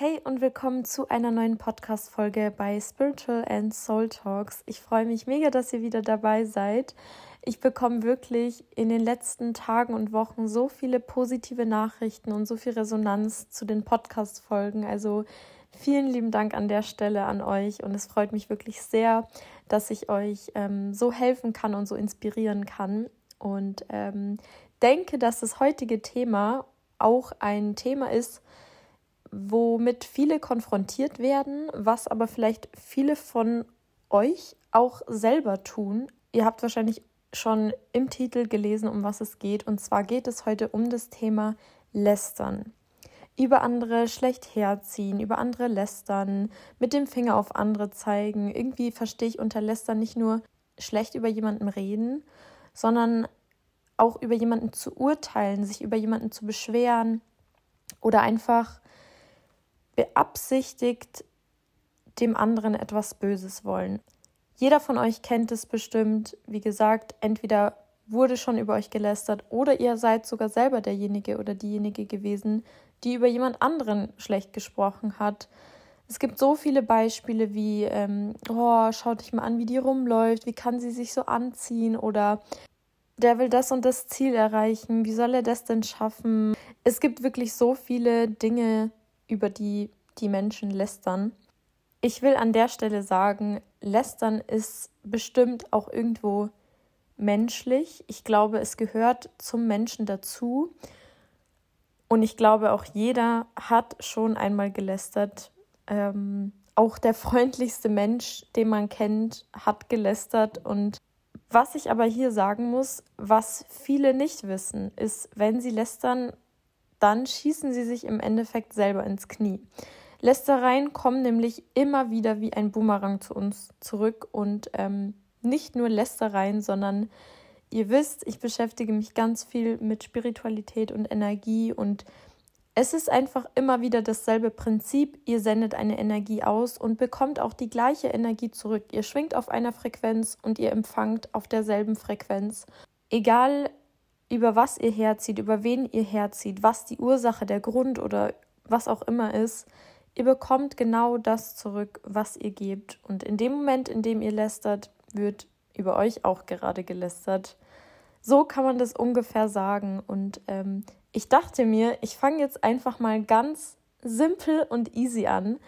Hey und willkommen zu einer neuen Podcast-Folge bei Spiritual and Soul Talks. Ich freue mich mega, dass ihr wieder dabei seid. Ich bekomme wirklich in den letzten Tagen und Wochen so viele positive Nachrichten und so viel Resonanz zu den Podcast-Folgen. Also vielen lieben Dank an der Stelle an euch und es freut mich wirklich sehr, dass ich euch ähm, so helfen kann und so inspirieren kann. Und ähm, denke, dass das heutige Thema auch ein Thema ist, womit viele konfrontiert werden, was aber vielleicht viele von euch auch selber tun. Ihr habt wahrscheinlich schon im Titel gelesen, um was es geht. Und zwar geht es heute um das Thema Lästern. Über andere schlecht herziehen, über andere lästern, mit dem Finger auf andere zeigen. Irgendwie verstehe ich unter Lästern nicht nur schlecht über jemanden reden, sondern auch über jemanden zu urteilen, sich über jemanden zu beschweren oder einfach beabsichtigt dem anderen etwas Böses wollen. Jeder von euch kennt es bestimmt. Wie gesagt, entweder wurde schon über euch gelästert oder ihr seid sogar selber derjenige oder diejenige gewesen, die über jemand anderen schlecht gesprochen hat. Es gibt so viele Beispiele wie, ähm, oh, schaut dich mal an, wie die rumläuft, wie kann sie sich so anziehen oder der will das und das Ziel erreichen, wie soll er das denn schaffen? Es gibt wirklich so viele Dinge, über die die Menschen lästern. Ich will an der Stelle sagen, lästern ist bestimmt auch irgendwo menschlich. Ich glaube, es gehört zum Menschen dazu. Und ich glaube, auch jeder hat schon einmal gelästert. Ähm, auch der freundlichste Mensch, den man kennt, hat gelästert. Und was ich aber hier sagen muss, was viele nicht wissen, ist, wenn sie lästern, dann schießen sie sich im Endeffekt selber ins Knie. Lästereien kommen nämlich immer wieder wie ein Boomerang zu uns zurück und ähm, nicht nur Lästereien, sondern ihr wisst, ich beschäftige mich ganz viel mit Spiritualität und Energie und es ist einfach immer wieder dasselbe Prinzip. Ihr sendet eine Energie aus und bekommt auch die gleiche Energie zurück. Ihr schwingt auf einer Frequenz und ihr empfangt auf derselben Frequenz. Egal über was ihr herzieht, über wen ihr herzieht, was die Ursache, der Grund oder was auch immer ist, ihr bekommt genau das zurück, was ihr gebt. Und in dem Moment, in dem ihr lästert, wird über euch auch gerade gelästert. So kann man das ungefähr sagen. Und ähm, ich dachte mir, ich fange jetzt einfach mal ganz simpel und easy an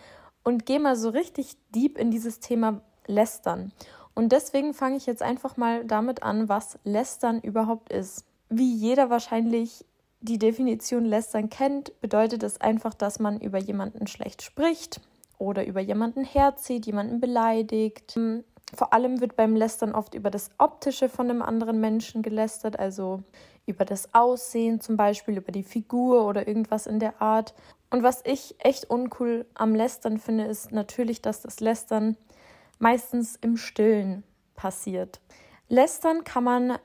und gehe mal so richtig deep in dieses Thema Lästern. Und deswegen fange ich jetzt einfach mal damit an, was Lästern überhaupt ist. Wie jeder wahrscheinlich die Definition Lästern kennt, bedeutet es einfach, dass man über jemanden schlecht spricht oder über jemanden herzieht, jemanden beleidigt. Vor allem wird beim Lästern oft über das Optische von einem anderen Menschen gelästert, also über das Aussehen zum Beispiel, über die Figur oder irgendwas in der Art. Und was ich echt uncool am Lästern finde, ist natürlich, dass das Lästern meistens im Stillen passiert. Lästern kann man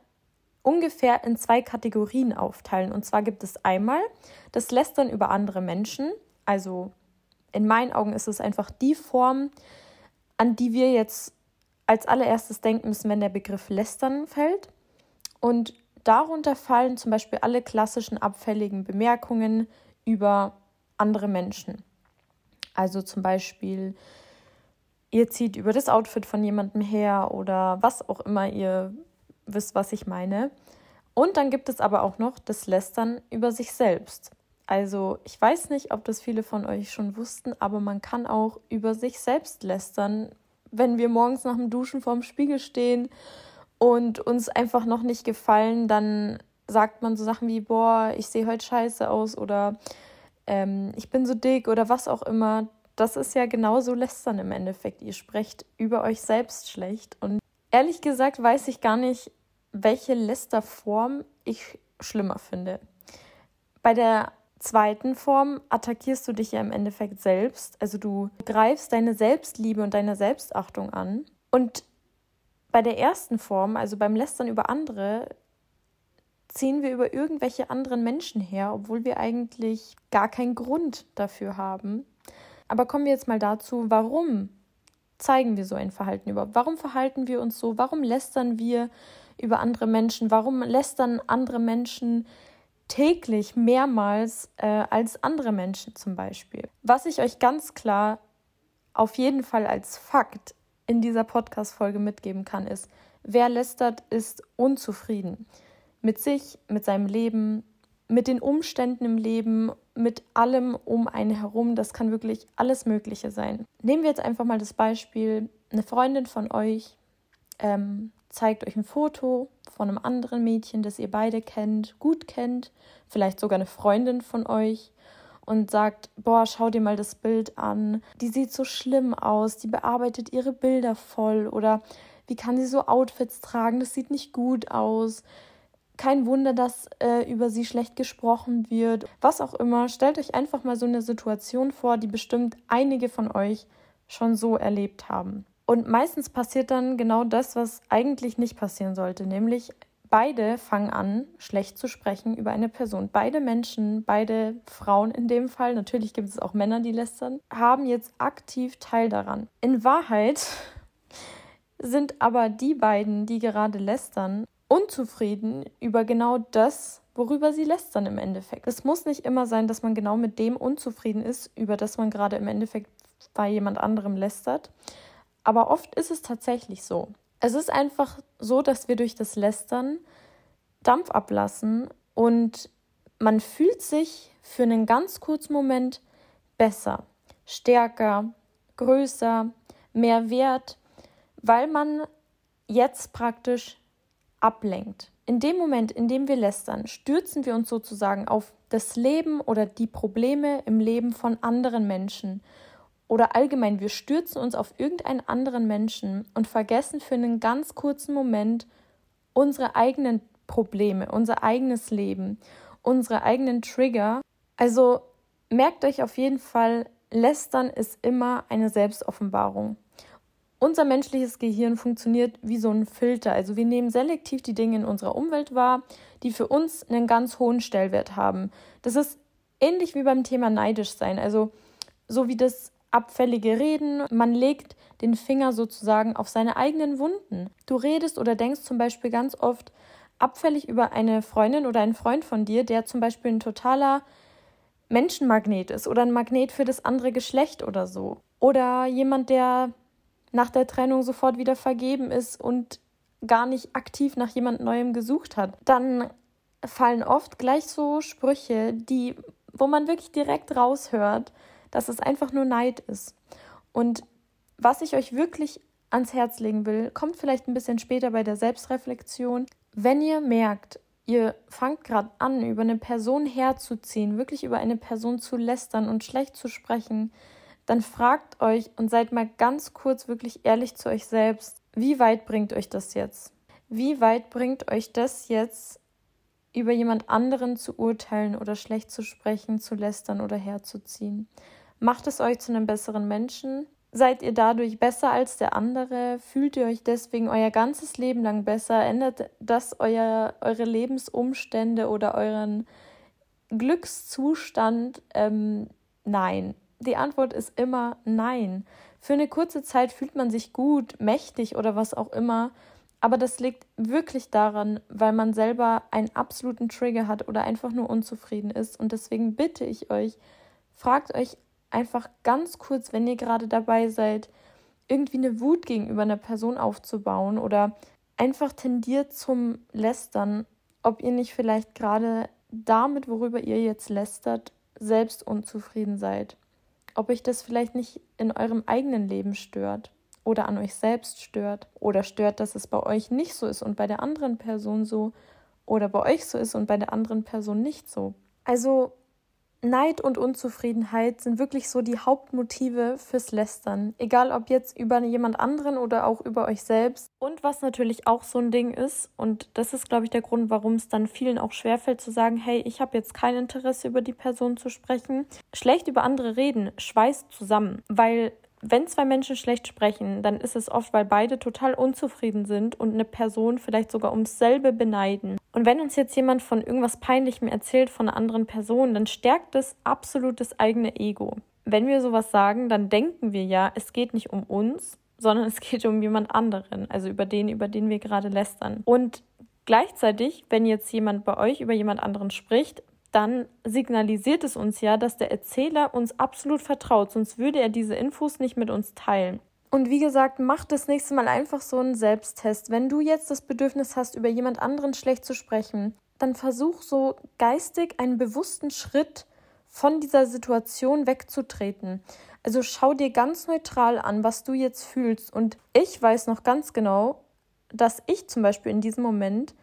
ungefähr in zwei Kategorien aufteilen. Und zwar gibt es einmal das Lästern über andere Menschen. Also in meinen Augen ist es einfach die Form, an die wir jetzt als allererstes denken müssen, wenn der Begriff Lästern fällt. Und darunter fallen zum Beispiel alle klassischen abfälligen Bemerkungen über andere Menschen. Also zum Beispiel, ihr zieht über das Outfit von jemandem her oder was auch immer ihr wisst, was ich meine. Und dann gibt es aber auch noch das Lästern über sich selbst. Also ich weiß nicht, ob das viele von euch schon wussten, aber man kann auch über sich selbst lästern, wenn wir morgens nach dem Duschen vorm Spiegel stehen und uns einfach noch nicht gefallen, dann sagt man so Sachen wie, boah, ich sehe heute scheiße aus oder ähm, ich bin so dick oder was auch immer. Das ist ja genauso lästern im Endeffekt. Ihr sprecht über euch selbst schlecht. Und ehrlich gesagt weiß ich gar nicht, welche Lästerform ich schlimmer finde. Bei der zweiten Form attackierst du dich ja im Endeffekt selbst. Also du greifst deine Selbstliebe und deine Selbstachtung an. Und bei der ersten Form, also beim Lästern über andere, ziehen wir über irgendwelche anderen Menschen her, obwohl wir eigentlich gar keinen Grund dafür haben. Aber kommen wir jetzt mal dazu, warum zeigen wir so ein Verhalten überhaupt? Warum verhalten wir uns so? Warum lästern wir über andere Menschen? Warum lästern andere Menschen täglich mehrmals äh, als andere Menschen zum Beispiel. Was ich euch ganz klar auf jeden Fall als Fakt in dieser Podcast-Folge mitgeben kann, ist, wer lästert, ist unzufrieden mit sich, mit seinem Leben, mit den Umständen im Leben, mit allem um einen herum. Das kann wirklich alles Mögliche sein. Nehmen wir jetzt einfach mal das Beispiel, eine Freundin von euch ähm, zeigt euch ein Foto von einem anderen Mädchen, das ihr beide kennt, gut kennt, vielleicht sogar eine Freundin von euch und sagt, boah, schau dir mal das Bild an, die sieht so schlimm aus, die bearbeitet ihre Bilder voll oder wie kann sie so Outfits tragen, das sieht nicht gut aus. Kein Wunder, dass äh, über sie schlecht gesprochen wird. Was auch immer, stellt euch einfach mal so eine Situation vor, die bestimmt einige von euch schon so erlebt haben. Und meistens passiert dann genau das, was eigentlich nicht passieren sollte, nämlich beide fangen an, schlecht zu sprechen über eine Person. Beide Menschen, beide Frauen in dem Fall, natürlich gibt es auch Männer, die lästern, haben jetzt aktiv Teil daran. In Wahrheit sind aber die beiden, die gerade lästern, unzufrieden über genau das, worüber sie lästern im Endeffekt. Es muss nicht immer sein, dass man genau mit dem unzufrieden ist, über das man gerade im Endeffekt bei jemand anderem lästert. Aber oft ist es tatsächlich so. Es ist einfach so, dass wir durch das Lästern Dampf ablassen und man fühlt sich für einen ganz kurzen Moment besser, stärker, größer, mehr wert, weil man jetzt praktisch ablenkt. In dem Moment, in dem wir lästern, stürzen wir uns sozusagen auf das Leben oder die Probleme im Leben von anderen Menschen oder allgemein, wir stürzen uns auf irgendeinen anderen Menschen und vergessen für einen ganz kurzen Moment unsere eigenen Probleme, unser eigenes Leben, unsere eigenen Trigger. Also merkt euch auf jeden Fall, lästern ist immer eine Selbstoffenbarung. Unser menschliches Gehirn funktioniert wie so ein Filter. Also wir nehmen selektiv die Dinge in unserer Umwelt wahr, die für uns einen ganz hohen Stellwert haben. Das ist ähnlich wie beim Thema neidisch sein. Also so wie das abfällige Reden. Man legt den Finger sozusagen auf seine eigenen Wunden. Du redest oder denkst zum Beispiel ganz oft abfällig über eine Freundin oder einen Freund von dir, der zum Beispiel ein totaler Menschenmagnet ist oder ein Magnet für das andere Geschlecht oder so. Oder jemand, der nach der Trennung sofort wieder vergeben ist und gar nicht aktiv nach jemand Neuem gesucht hat. Dann fallen oft gleich so Sprüche, die, wo man wirklich direkt raushört, dass es einfach nur Neid ist. Und was ich euch wirklich ans Herz legen will, kommt vielleicht ein bisschen später bei der Selbstreflexion. Wenn ihr merkt, ihr fangt gerade an, über eine Person herzuziehen, wirklich über eine Person zu lästern und schlecht zu sprechen, dann fragt euch und seid mal ganz kurz wirklich ehrlich zu euch selbst, wie weit bringt euch das jetzt? Wie weit bringt euch das jetzt, über jemand anderen zu urteilen oder schlecht zu sprechen, zu lästern oder herzuziehen? Macht es euch zu einem besseren Menschen? Seid ihr dadurch besser als der andere? Fühlt ihr euch deswegen euer ganzes Leben lang besser? Ändert das euer, eure Lebensumstände oder euren Glückszustand? Ähm, nein. Die Antwort ist immer nein. Für eine kurze Zeit fühlt man sich gut, mächtig oder was auch immer. Aber das liegt wirklich daran, weil man selber einen absoluten Trigger hat oder einfach nur unzufrieden ist. Und deswegen bitte ich euch, fragt euch einfach ganz kurz, wenn ihr gerade dabei seid, irgendwie eine Wut gegenüber einer Person aufzubauen oder einfach tendiert zum Lästern, ob ihr nicht vielleicht gerade damit, worüber ihr jetzt lästert, selbst unzufrieden seid. Ob euch das vielleicht nicht in eurem eigenen Leben stört oder an euch selbst stört oder stört, dass es bei euch nicht so ist und bei der anderen Person so oder bei euch so ist und bei der anderen Person nicht so. Also Neid und Unzufriedenheit sind wirklich so die Hauptmotive fürs Lästern. Egal ob jetzt über jemand anderen oder auch über euch selbst. Und was natürlich auch so ein Ding ist, und das ist, glaube ich, der Grund, warum es dann vielen auch schwerfällt zu sagen, hey, ich habe jetzt kein Interesse über die Person zu sprechen. Schlecht über andere reden schweißt zusammen, weil wenn zwei Menschen schlecht sprechen, dann ist es oft, weil beide total unzufrieden sind und eine Person vielleicht sogar ums selbe beneiden. Und wenn uns jetzt jemand von irgendwas Peinlichem erzählt von einer anderen Person, dann stärkt das absolut das eigene Ego. Wenn wir sowas sagen, dann denken wir ja, es geht nicht um uns, sondern es geht um jemand anderen, also über den, über den wir gerade lästern. Und Gleichzeitig, wenn jetzt jemand bei euch über jemand anderen spricht, dann signalisiert es uns ja, dass der Erzähler uns absolut vertraut, sonst würde er diese Infos nicht mit uns teilen. Und wie gesagt, mach das nächste Mal einfach so einen Selbsttest. Wenn du jetzt das Bedürfnis hast, über jemand anderen schlecht zu sprechen, dann versuch so geistig einen bewussten Schritt von dieser Situation wegzutreten. Also schau dir ganz neutral an, was du jetzt fühlst. Und ich weiß noch ganz genau, dass ich zum Beispiel in diesem Moment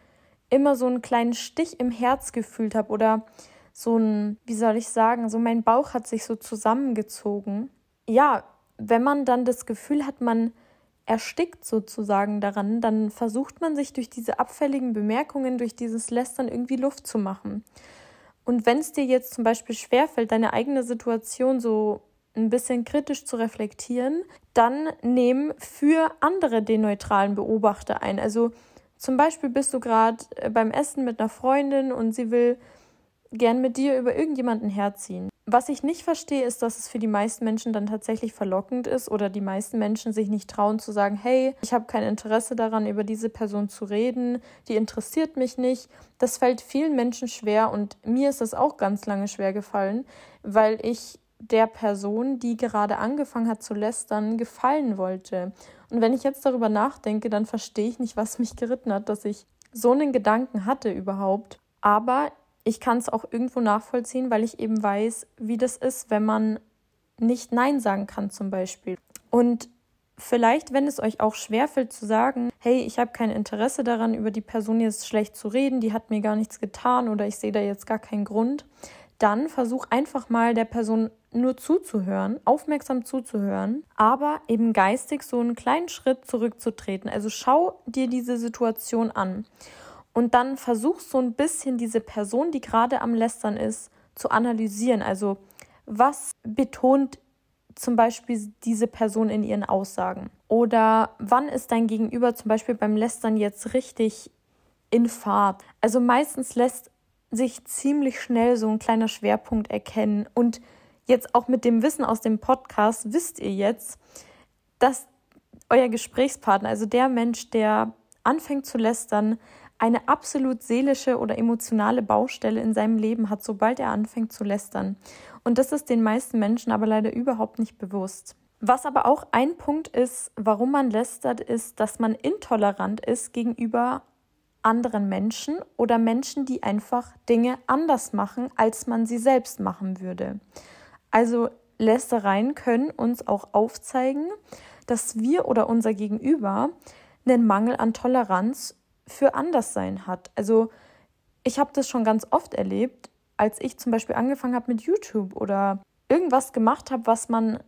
immer so einen kleinen Stich im Herz gefühlt habe oder so ein, wie soll ich sagen, so mein Bauch hat sich so zusammengezogen. Ja, wenn man dann das Gefühl hat, man erstickt sozusagen daran, dann versucht man sich durch diese abfälligen Bemerkungen, durch dieses Lästern irgendwie Luft zu machen. Und wenn es dir jetzt zum Beispiel schwerfällt, deine eigene Situation so ein bisschen kritisch zu reflektieren, dann nehm für andere den neutralen Beobachter ein. Also zum Beispiel bist du gerade äh, beim Essen mit einer Freundin und sie will gern mit dir über irgendjemanden herziehen. Was ich nicht verstehe, ist, dass es für die meisten Menschen dann tatsächlich verlockend ist oder die meisten Menschen sich nicht trauen zu sagen, hey, ich habe kein Interesse daran, über diese Person zu reden, die interessiert mich nicht. Das fällt vielen Menschen schwer und mir ist es auch ganz lange schwer gefallen, weil ich der Person, die gerade angefangen hat zu lästern, gefallen wollte. Und wenn ich jetzt darüber nachdenke, dann verstehe ich nicht, was mich geritten hat, dass ich so einen Gedanken hatte überhaupt. Aber ich kann es auch irgendwo nachvollziehen, weil ich eben weiß, wie das ist, wenn man nicht Nein sagen kann zum Beispiel. Und vielleicht, wenn es euch auch schwerfällt zu sagen, hey, ich habe kein Interesse daran, über die Person jetzt schlecht zu reden, die hat mir gar nichts getan oder ich sehe da jetzt gar keinen Grund, dann versuch einfach mal der Person nur zuzuhören, aufmerksam zuzuhören, aber eben geistig so einen kleinen Schritt zurückzutreten. Also schau dir diese Situation an und dann versuch so ein bisschen diese Person, die gerade am Lästern ist, zu analysieren. Also was betont zum Beispiel diese Person in ihren Aussagen? Oder wann ist dein Gegenüber zum Beispiel beim Lästern jetzt richtig in Fahrt? Also meistens lässt sich ziemlich schnell so ein kleiner Schwerpunkt erkennen. Und jetzt auch mit dem Wissen aus dem Podcast wisst ihr jetzt, dass euer Gesprächspartner, also der Mensch, der anfängt zu lästern, eine absolut seelische oder emotionale Baustelle in seinem Leben hat, sobald er anfängt zu lästern. Und das ist den meisten Menschen aber leider überhaupt nicht bewusst. Was aber auch ein Punkt ist, warum man lästert, ist, dass man intolerant ist gegenüber anderen Menschen oder Menschen, die einfach Dinge anders machen, als man sie selbst machen würde. Also Lästereien können uns auch aufzeigen, dass wir oder unser Gegenüber einen Mangel an Toleranz für Anderssein hat. Also ich habe das schon ganz oft erlebt, als ich zum Beispiel angefangen habe mit YouTube oder irgendwas gemacht habe, was man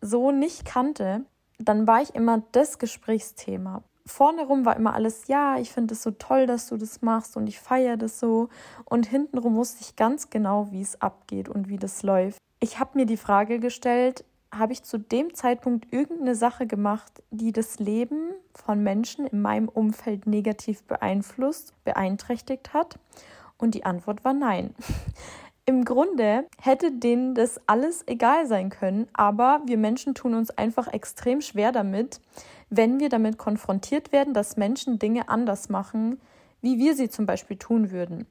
so nicht kannte, dann war ich immer das Gesprächsthema vorne rum war immer alles, ja, ich finde es so toll, dass du das machst und ich feiere das so. Und hintenrum wusste ich ganz genau, wie es abgeht und wie das läuft. Ich habe mir die Frage gestellt, habe ich zu dem Zeitpunkt irgendeine Sache gemacht, die das Leben von Menschen in meinem Umfeld negativ beeinflusst, beeinträchtigt hat? Und die Antwort war nein. Im Grunde hätte denen das alles egal sein können, aber wir Menschen tun uns einfach extrem schwer damit, wenn wir damit konfrontiert werden, dass Menschen Dinge anders machen, wie wir sie zum Beispiel tun würden.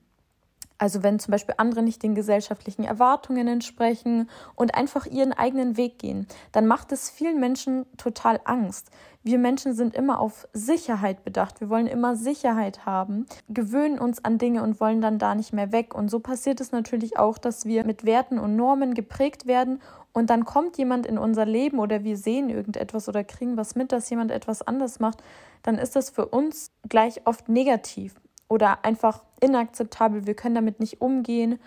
Also wenn zum Beispiel andere nicht den gesellschaftlichen Erwartungen entsprechen und einfach ihren eigenen Weg gehen, dann macht es vielen Menschen total Angst. Wir Menschen sind immer auf Sicherheit bedacht. Wir wollen immer Sicherheit haben, gewöhnen uns an Dinge und wollen dann da nicht mehr weg. Und so passiert es natürlich auch, dass wir mit Werten und Normen geprägt werden und dann kommt jemand in unser Leben oder wir sehen irgendetwas oder kriegen was mit, dass jemand etwas anders macht, dann ist das für uns gleich oft negativ oder einfach inakzeptabel. Wir können damit nicht umgehen.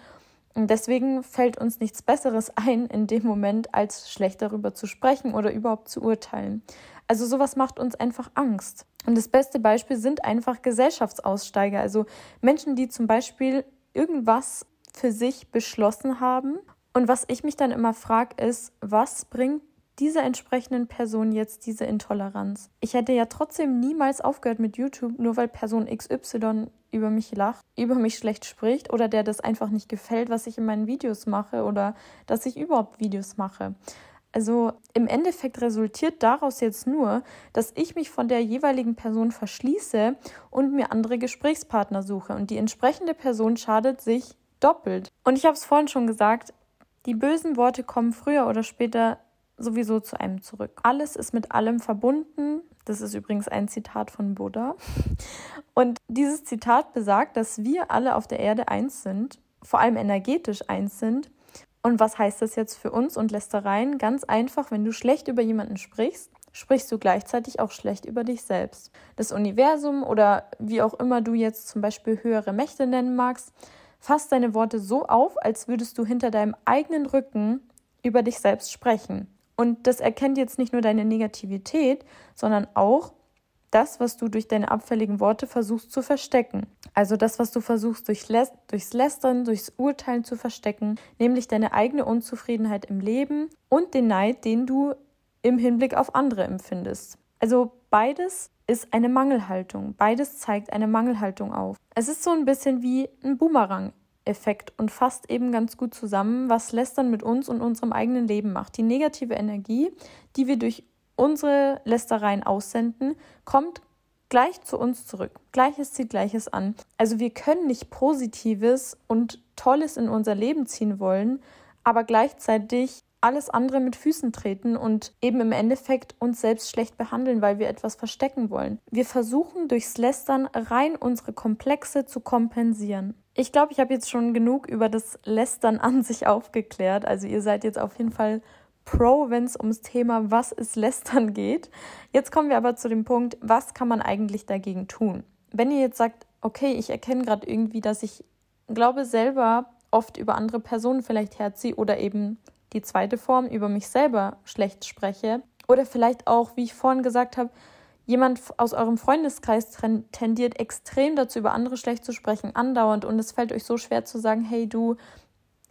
Und deswegen fällt uns nichts Besseres ein in dem Moment, als schlecht darüber zu sprechen oder überhaupt zu urteilen. Also sowas macht uns einfach Angst. Und das beste Beispiel sind einfach Gesellschaftsaussteiger, also Menschen, die zum Beispiel irgendwas für sich beschlossen haben. Und was ich mich dann immer frage, ist, was bringt dieser entsprechenden Person jetzt diese Intoleranz? Ich hätte ja trotzdem niemals aufgehört mit YouTube, nur weil Person XY über mich lacht, über mich schlecht spricht oder der das einfach nicht gefällt, was ich in meinen Videos mache oder dass ich überhaupt Videos mache. Also im Endeffekt resultiert daraus jetzt nur, dass ich mich von der jeweiligen Person verschließe und mir andere Gesprächspartner suche. Und die entsprechende Person schadet sich doppelt. Und ich habe es vorhin schon gesagt, die bösen Worte kommen früher oder später sowieso zu einem zurück. Alles ist mit allem verbunden. Das ist übrigens ein Zitat von Buddha. Und dieses Zitat besagt, dass wir alle auf der Erde eins sind, vor allem energetisch eins sind und was heißt das jetzt für uns und Lästereien? Ganz einfach, wenn du schlecht über jemanden sprichst, sprichst du gleichzeitig auch schlecht über dich selbst. Das Universum oder wie auch immer du jetzt zum Beispiel höhere Mächte nennen magst, fasst deine Worte so auf, als würdest du hinter deinem eigenen Rücken über dich selbst sprechen. Und das erkennt jetzt nicht nur deine Negativität, sondern auch das, was du durch deine abfälligen Worte versuchst zu verstecken. Also das, was du versuchst durch Lä durchs Lästern, durchs Urteilen zu verstecken, nämlich deine eigene Unzufriedenheit im Leben und den Neid, den du im Hinblick auf andere empfindest. Also beides ist eine Mangelhaltung. Beides zeigt eine Mangelhaltung auf. Es ist so ein bisschen wie ein Boomerang. Effekt und fasst eben ganz gut zusammen, was Lästern mit uns und unserem eigenen Leben macht. Die negative Energie, die wir durch unsere Lästereien aussenden, kommt gleich zu uns zurück. Gleiches zieht Gleiches an. Also wir können nicht Positives und Tolles in unser Leben ziehen wollen, aber gleichzeitig alles andere mit Füßen treten und eben im Endeffekt uns selbst schlecht behandeln, weil wir etwas verstecken wollen. Wir versuchen durchs Lästern rein unsere Komplexe zu kompensieren. Ich glaube, ich habe jetzt schon genug über das Lästern an sich aufgeklärt. Also ihr seid jetzt auf jeden Fall Pro, wenn es ums Thema Was ist Lästern geht. Jetzt kommen wir aber zu dem Punkt, was kann man eigentlich dagegen tun? Wenn ihr jetzt sagt, okay, ich erkenne gerade irgendwie, dass ich glaube selber oft über andere Personen vielleicht herziehe oder eben die zweite Form über mich selber schlecht spreche oder vielleicht auch, wie ich vorhin gesagt habe, jemand aus eurem Freundeskreis tendiert extrem dazu, über andere schlecht zu sprechen, andauernd. Und es fällt euch so schwer zu sagen, hey du,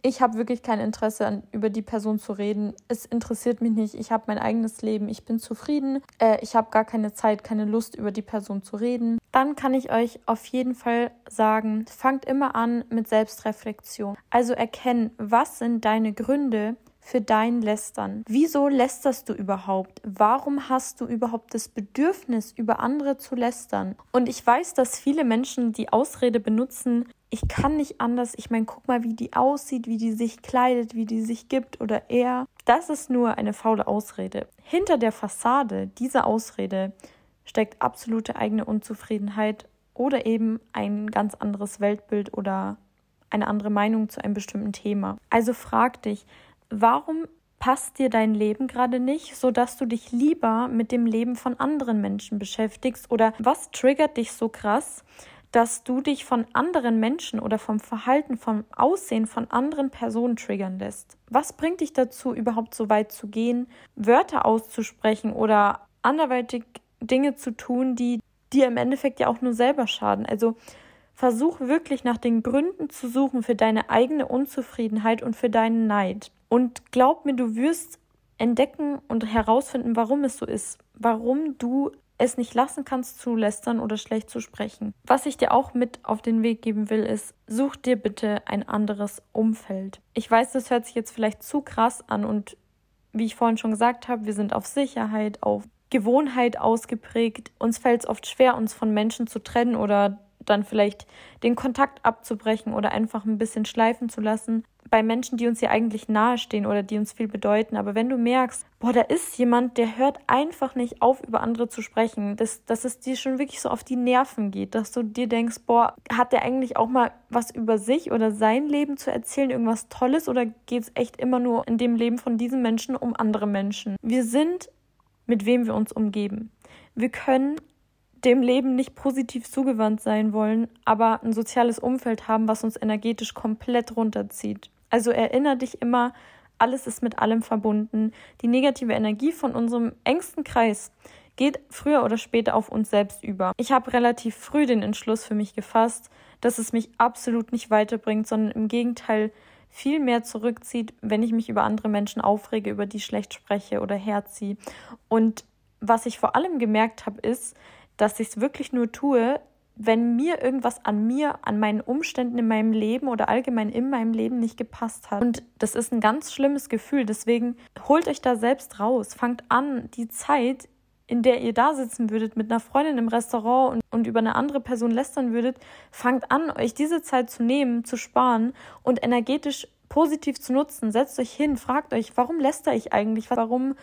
ich habe wirklich kein Interesse an, über die Person zu reden. Es interessiert mich nicht. Ich habe mein eigenes Leben. Ich bin zufrieden. Äh, ich habe gar keine Zeit, keine Lust, über die Person zu reden. Dann kann ich euch auf jeden Fall sagen, fangt immer an mit Selbstreflexion. Also erkennen, was sind deine Gründe, für dein Lästern? Wieso lästerst du überhaupt? Warum hast du überhaupt das Bedürfnis, über andere zu lästern? Und ich weiß, dass viele Menschen die Ausrede benutzen, ich kann nicht anders. Ich meine, guck mal, wie die aussieht, wie die sich kleidet, wie die sich gibt oder er. Das ist nur eine faule Ausrede. Hinter der Fassade dieser Ausrede steckt absolute eigene Unzufriedenheit oder eben ein ganz anderes Weltbild oder eine andere Meinung zu einem bestimmten Thema. Also frag dich, warum passt dir dein Leben gerade nicht, sodass du dich lieber mit dem Leben von anderen Menschen beschäftigst oder was triggert dich so krass, dass du dich von anderen Menschen oder vom Verhalten, vom Aussehen von anderen Personen triggern lässt. Was bringt dich dazu, überhaupt so weit zu gehen, Wörter auszusprechen oder anderweitig Dinge zu tun, die dir im Endeffekt ja auch nur selber schaden? Also versuch wirklich nach den Gründen zu suchen für deine eigene Unzufriedenheit und für deinen Neid. Und glaub mir, du wirst entdecken und herausfinden, warum es so ist, warum du es nicht lassen kannst zu lästern oder schlecht zu sprechen. Was ich dir auch mit auf den Weg geben will, ist, such dir bitte ein anderes Umfeld. Ich weiß, das hört sich jetzt vielleicht zu krass an und wie ich vorhin schon gesagt habe, wir sind auf Sicherheit, auf Gewohnheit ausgeprägt. Uns fällt es oft schwer, uns von Menschen zu trennen oder dann vielleicht den Kontakt abzubrechen oder einfach ein bisschen schleifen zu lassen bei Menschen, die uns ja eigentlich nahestehen oder die uns viel bedeuten. Aber wenn du merkst, boah, da ist jemand, der hört einfach nicht auf, über andere zu sprechen, dass, dass es dir schon wirklich so auf die Nerven geht, dass du dir denkst, boah, hat der eigentlich auch mal was über sich oder sein Leben zu erzählen, irgendwas Tolles oder geht es echt immer nur in dem Leben von diesen Menschen um andere Menschen? Wir sind, mit wem wir uns umgeben. Wir können dem Leben nicht positiv zugewandt sein wollen, aber ein soziales Umfeld haben, was uns energetisch komplett runterzieht. Also erinnere dich immer, alles ist mit allem verbunden. Die negative Energie von unserem engsten Kreis geht früher oder später auf uns selbst über. Ich habe relativ früh den Entschluss für mich gefasst, dass es mich absolut nicht weiterbringt, sondern im Gegenteil viel mehr zurückzieht, wenn ich mich über andere Menschen aufrege, über die schlecht spreche oder herziehe. Und was ich vor allem gemerkt habe, ist, dass ich es wirklich nur tue, wenn mir irgendwas an mir, an meinen Umständen in meinem Leben oder allgemein in meinem Leben nicht gepasst hat. Und das ist ein ganz schlimmes Gefühl. Deswegen holt euch da selbst raus. Fangt an, die Zeit, in der ihr da sitzen würdet mit einer Freundin im Restaurant und, und über eine andere Person lästern würdet, fangt an, euch diese Zeit zu nehmen, zu sparen und energetisch positiv zu nutzen. Setzt euch hin, fragt euch, warum läster ich eigentlich? Warum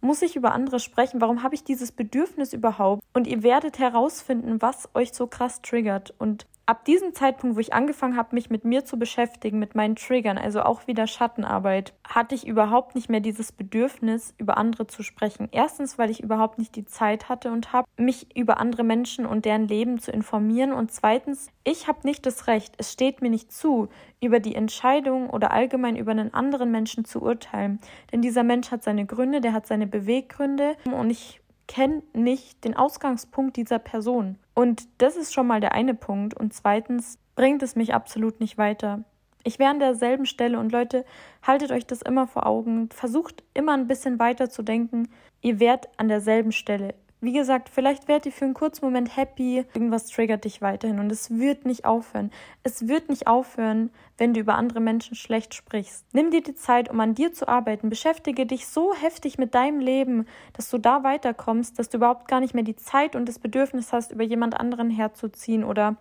muss ich über andere sprechen? Warum habe ich dieses Bedürfnis überhaupt? Und ihr werdet herausfinden, was euch so krass triggert. Und ab diesem Zeitpunkt, wo ich angefangen habe, mich mit mir zu beschäftigen, mit meinen Triggern, also auch wieder Schattenarbeit, hatte ich überhaupt nicht mehr dieses Bedürfnis, über andere zu sprechen. Erstens, weil ich überhaupt nicht die Zeit hatte und habe, mich über andere Menschen und deren Leben zu informieren. Und zweitens, ich habe nicht das Recht, es steht mir nicht zu, über die Entscheidung oder allgemein über einen anderen Menschen zu urteilen. Denn dieser Mensch hat seine Gründe, der hat seine Beweggründe und ich kenne nicht den Ausgangspunkt dieser Person. Und das ist schon mal der eine Punkt. Und zweitens bringt es mich absolut nicht weiter. Ich wäre an derselben Stelle und Leute, haltet euch das immer vor Augen. Versucht immer ein bisschen weiter zu denken. Ihr wärt an derselben Stelle. Wie gesagt, vielleicht werdet ihr für einen kurzen Moment happy, irgendwas triggert dich weiterhin und es wird nicht aufhören. Es wird nicht aufhören, wenn du über andere Menschen schlecht sprichst. Nimm dir die Zeit, um an dir zu arbeiten. Beschäftige dich so heftig mit deinem Leben, dass du da weiterkommst, dass du überhaupt gar nicht mehr die Zeit und das Bedürfnis hast, über jemand anderen herzuziehen oder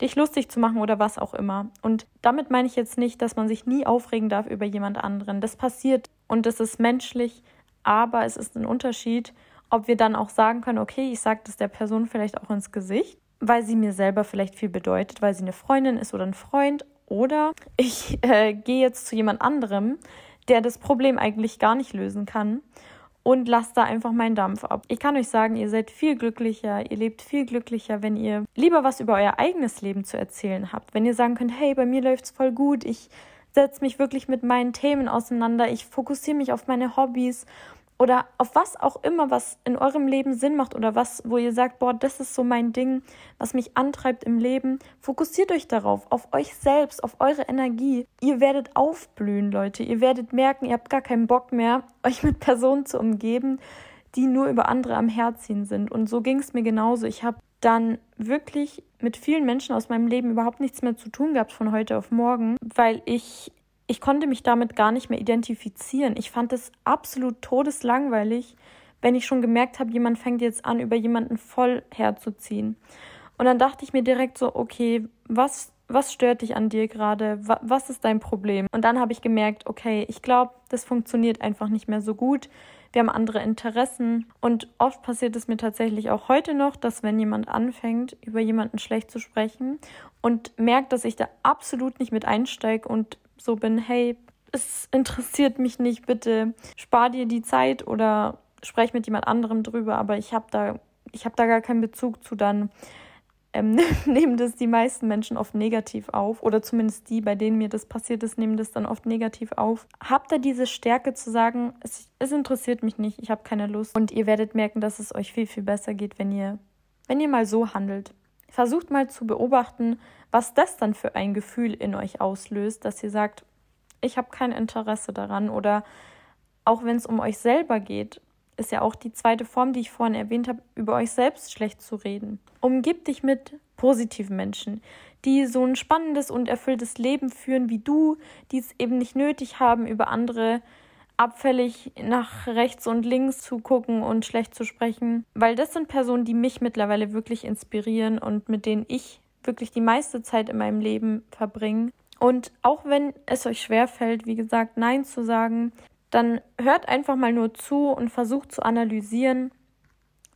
dich lustig zu machen oder was auch immer. Und damit meine ich jetzt nicht, dass man sich nie aufregen darf über jemand anderen. Das passiert und das ist menschlich, aber es ist ein Unterschied, ob wir dann auch sagen können, okay, ich sage das der Person vielleicht auch ins Gesicht, weil sie mir selber vielleicht viel bedeutet, weil sie eine Freundin ist oder ein Freund. Oder ich äh, gehe jetzt zu jemand anderem, der das Problem eigentlich gar nicht lösen kann und lasse da einfach meinen Dampf ab. Ich kann euch sagen, ihr seid viel glücklicher, ihr lebt viel glücklicher, wenn ihr lieber was über euer eigenes Leben zu erzählen habt. Wenn ihr sagen könnt, hey, bei mir läuft's voll gut, ich setze mich wirklich mit meinen Themen auseinander, ich fokussiere mich auf meine Hobbys oder auf was auch immer, was in eurem Leben Sinn macht oder was, wo ihr sagt, boah, das ist so mein Ding, was mich antreibt im Leben. Fokussiert euch darauf, auf euch selbst, auf eure Energie. Ihr werdet aufblühen, Leute. Ihr werdet merken, ihr habt gar keinen Bock mehr, euch mit Personen zu umgeben, die nur über andere am Herziehen sind. Und so ging es mir genauso. Ich habe dann wirklich mit vielen Menschen aus meinem Leben überhaupt nichts mehr zu tun gehabt von heute auf morgen, weil ich ich konnte mich damit gar nicht mehr identifizieren. Ich fand es absolut todeslangweilig, wenn ich schon gemerkt habe, jemand fängt jetzt an, über jemanden voll herzuziehen. Und dann dachte ich mir direkt so, okay, was, was stört dich an dir gerade? Was ist dein Problem? Und dann habe ich gemerkt, okay, ich glaube, das funktioniert einfach nicht mehr so gut. Wir haben andere Interessen. Und oft passiert es mir tatsächlich auch heute noch, dass wenn jemand anfängt, über jemanden schlecht zu sprechen und merkt, dass ich da absolut nicht mit einsteige und so bin, hey, es interessiert mich nicht, bitte spar dir die Zeit oder sprech mit jemand anderem drüber, aber ich habe da, ich da gar keinen Bezug zu, dann ähm, nehmen das die meisten Menschen oft negativ auf oder zumindest die, bei denen mir das passiert ist, nehmen das dann oft negativ auf. Habt da diese Stärke zu sagen, es, es interessiert mich nicht, ich habe keine Lust und ihr werdet merken, dass es euch viel, viel besser geht, wenn ihr, wenn ihr mal so handelt. Versucht mal zu beobachten, was das dann für ein Gefühl in euch auslöst, dass ihr sagt, ich habe kein Interesse daran oder auch wenn es um euch selber geht, ist ja auch die zweite Form, die ich vorhin erwähnt habe, über euch selbst schlecht zu reden. Umgib dich mit positiven Menschen, die so ein spannendes und erfülltes Leben führen wie du, die es eben nicht nötig haben, über andere abfällig nach rechts und links zu gucken und schlecht zu sprechen, weil das sind Personen, die mich mittlerweile wirklich inspirieren und mit denen ich wirklich die meiste Zeit in meinem Leben verbringe. Und auch wenn es euch schwerfällt, wie gesagt, Nein zu sagen, dann hört einfach mal nur zu und versucht zu analysieren,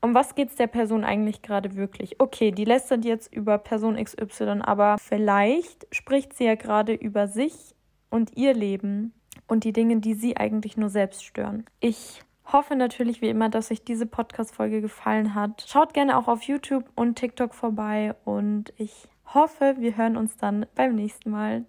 um was geht es der Person eigentlich gerade wirklich? Okay, die lästert jetzt über Person XY, aber vielleicht spricht sie ja gerade über sich und ihr Leben und die Dinge, die sie eigentlich nur selbst stören. Ich hoffe natürlich wie immer, dass euch diese Podcast-Folge gefallen hat. Schaut gerne auch auf YouTube und TikTok vorbei und ich hoffe, wir hören uns dann beim nächsten Mal.